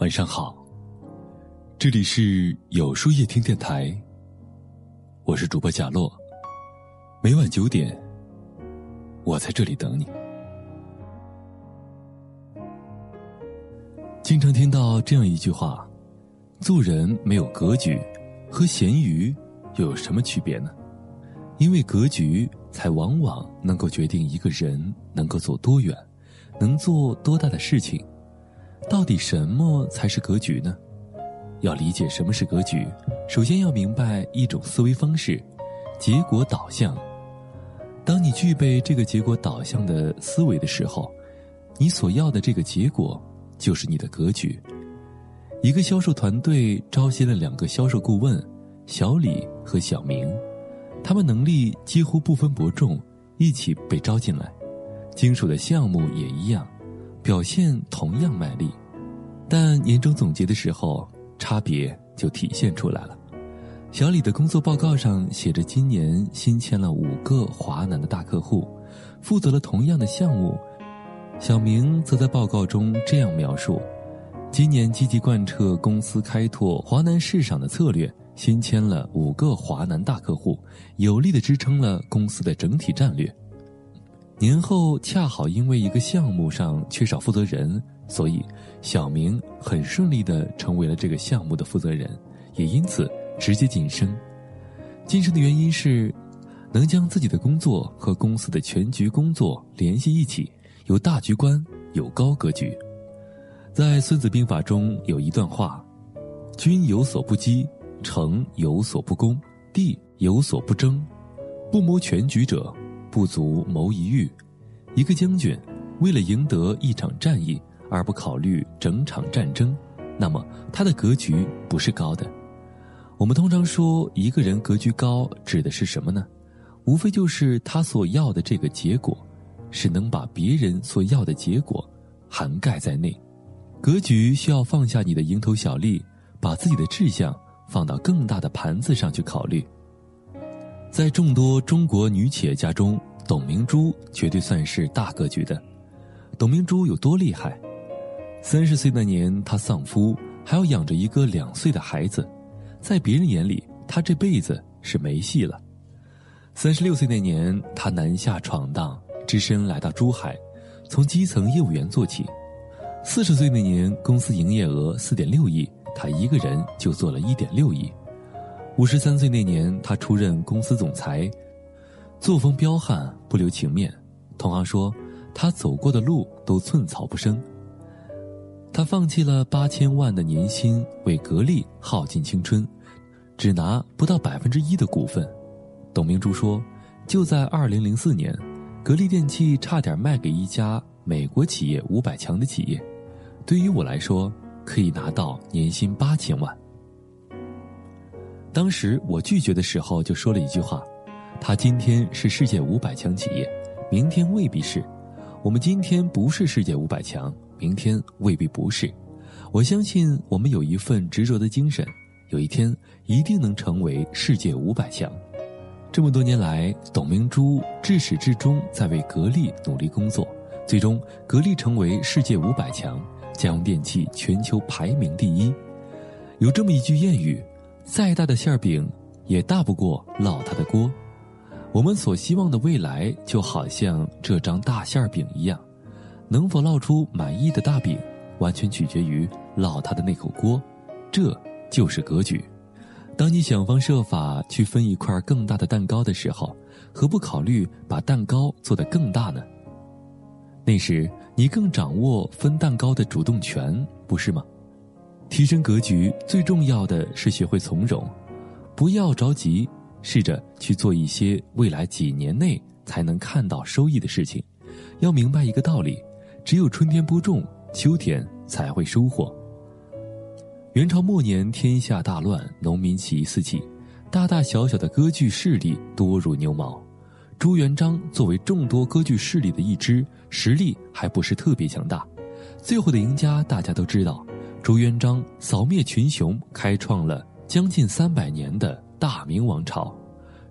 晚上好，这里是有书夜听电台，我是主播贾洛。每晚九点，我在这里等你。经常听到这样一句话：做人没有格局，和咸鱼又有什么区别呢？因为格局，才往往能够决定一个人能够走多远，能做多大的事情。到底什么才是格局呢？要理解什么是格局，首先要明白一种思维方式——结果导向。当你具备这个结果导向的思维的时候，你所要的这个结果就是你的格局。一个销售团队招新了两个销售顾问，小李和小明，他们能力几乎不分伯仲，一起被招进来，经手的项目也一样。表现同样卖力，但年终总结的时候，差别就体现出来了。小李的工作报告上写着，今年新签了五个华南的大客户，负责了同样的项目。小明则在报告中这样描述：今年积极贯彻公司开拓华南市场的策略，新签了五个华南大客户，有力的支撑了公司的整体战略。年后恰好因为一个项目上缺少负责人，所以小明很顺利的成为了这个项目的负责人，也因此直接晋升。晋升的原因是，能将自己的工作和公司的全局工作联系一起，有大局观，有高格局。在《孙子兵法》中有一段话：“君有所不击，城有所不攻，地有所不争，不谋全局者。”不足谋一域，一个将军为了赢得一场战役而不考虑整场战争，那么他的格局不是高的。我们通常说一个人格局高，指的是什么呢？无非就是他所要的这个结果，是能把别人所要的结果涵盖在内。格局需要放下你的蝇头小利，把自己的志向放到更大的盘子上去考虑。在众多中国女企业家中，董明珠绝对算是大格局的。董明珠有多厉害？三十岁那年，她丧夫，还要养着一个两岁的孩子，在别人眼里，她这辈子是没戏了。三十六岁那年，她南下闯荡，只身来到珠海，从基层业务员做起。四十岁那年，公司营业额四点六亿，她一个人就做了一点六亿。五十三岁那年，她出任公司总裁，作风彪悍，不留情面。同行说，他走过的路都寸草不生。他放弃了八千万的年薪，为格力耗尽青春，只拿不到百分之一的股份。董明珠说：“就在二零零四年，格力电器差点卖给一家美国企业五百强的企业，对于我来说，可以拿到年薪八千万。”当时我拒绝的时候就说了一句话：“他今天是世界五百强企业，明天未必是；我们今天不是世界五百强，明天未必不是。我相信我们有一份执着的精神，有一天一定能成为世界五百强。”这么多年来，董明珠至始至终在为格力努力工作，最终格力成为世界五百强，家用电器全球排名第一。有这么一句谚语。再大的馅儿饼，也大不过烙它的锅。我们所希望的未来，就好像这张大馅饼一样，能否烙出满意的大饼，完全取决于烙它的那口锅。这就是格局。当你想方设法去分一块更大的蛋糕的时候，何不考虑把蛋糕做得更大呢？那时你更掌握分蛋糕的主动权，不是吗？提升格局最重要的是学会从容，不要着急，试着去做一些未来几年内才能看到收益的事情。要明白一个道理：只有春天播种，秋天才会收获。元朝末年，天下大乱，农民起义四起，大大小小的割据势力多如牛毛。朱元璋作为众多割据势力的一支，实力还不是特别强大。最后的赢家，大家都知道。朱元璋扫灭群雄，开创了将近三百年的大明王朝。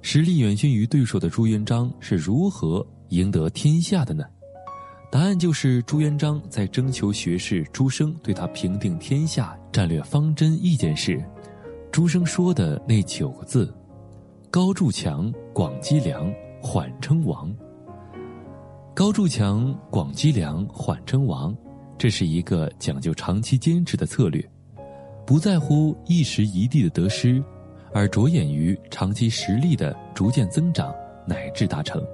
实力远逊于对手的朱元璋是如何赢得天下的呢？答案就是朱元璋在征求学士朱生对他平定天下战略方针意见时，朱生说的那九个字：“高筑墙，广积粮，缓称王。”高筑墙，广积粮，缓称王，这是一个讲究长期坚持的策略，不在乎一时一地的得失，而着眼于长期实力的逐渐增长乃至达成。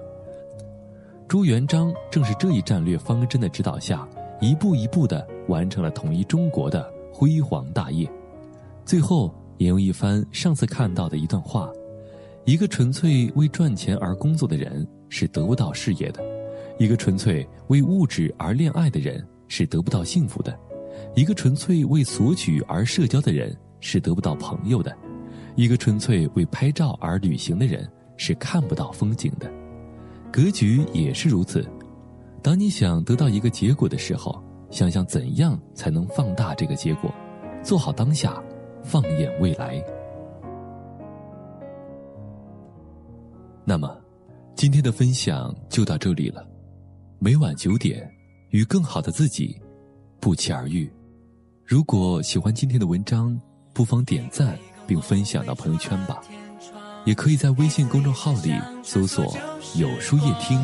朱元璋正是这一战略方针的指导下，一步一步地完成了统一中国的辉煌大业。最后引用一番上次看到的一段话：一个纯粹为赚钱而工作的人是得不到事业的；一个纯粹为物质而恋爱的人是得不到幸福的；一个纯粹为索取而社交的人是得不到朋友的；一个纯粹为拍照而旅行的人是看不到风景的。格局也是如此。当你想得到一个结果的时候，想想怎样才能放大这个结果，做好当下，放眼未来。那么，今天的分享就到这里了。每晚九点，与更好的自己不期而遇。如果喜欢今天的文章，不妨点赞并分享到朋友圈吧。也可以在微信公众号里搜索“有书夜听”，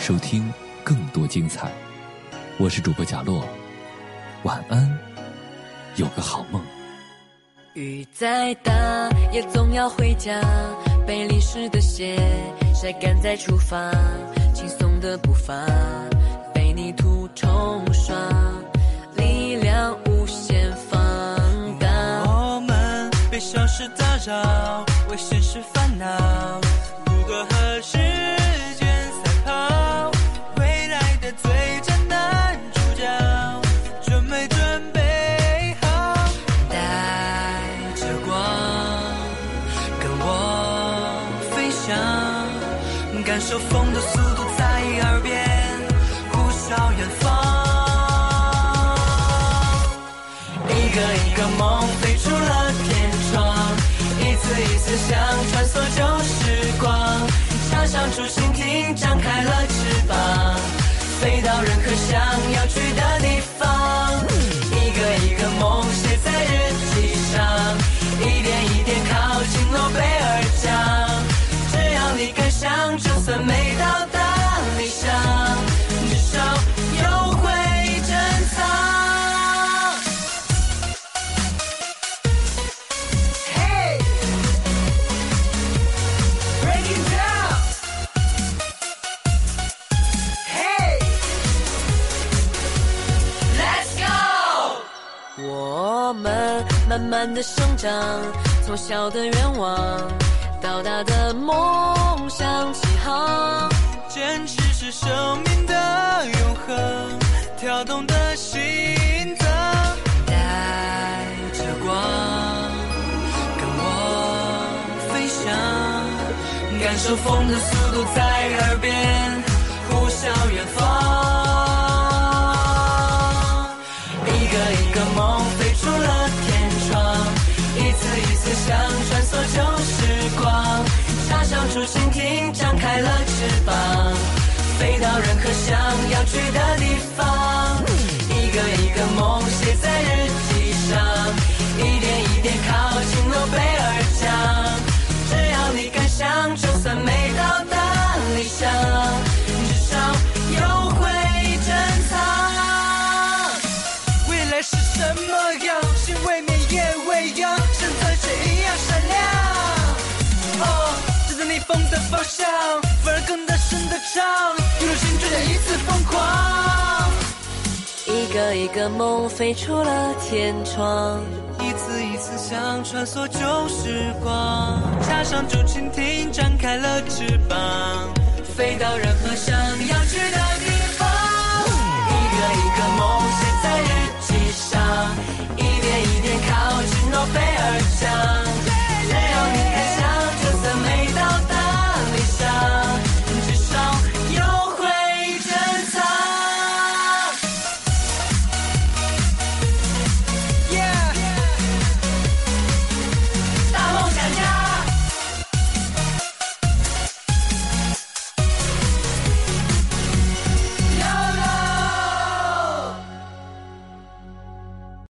收听更多精彩。我是主播贾洛，晚安，有个好梦。雨再大也总要回家，被淋湿的鞋晒干再出发，轻松的步伐被泥土冲刷，为现实烦恼，张开了翅膀，飞到任何想慢的生长，从小的愿望到大的梦想起航。坚持是生命的永恒，跳动的心脏。带着光，跟我飞翔，感受风的速度在想要去的地。一个梦飞出了天窗，一次一次想穿梭旧时光，插上竹蜻蜓，展开了翅膀，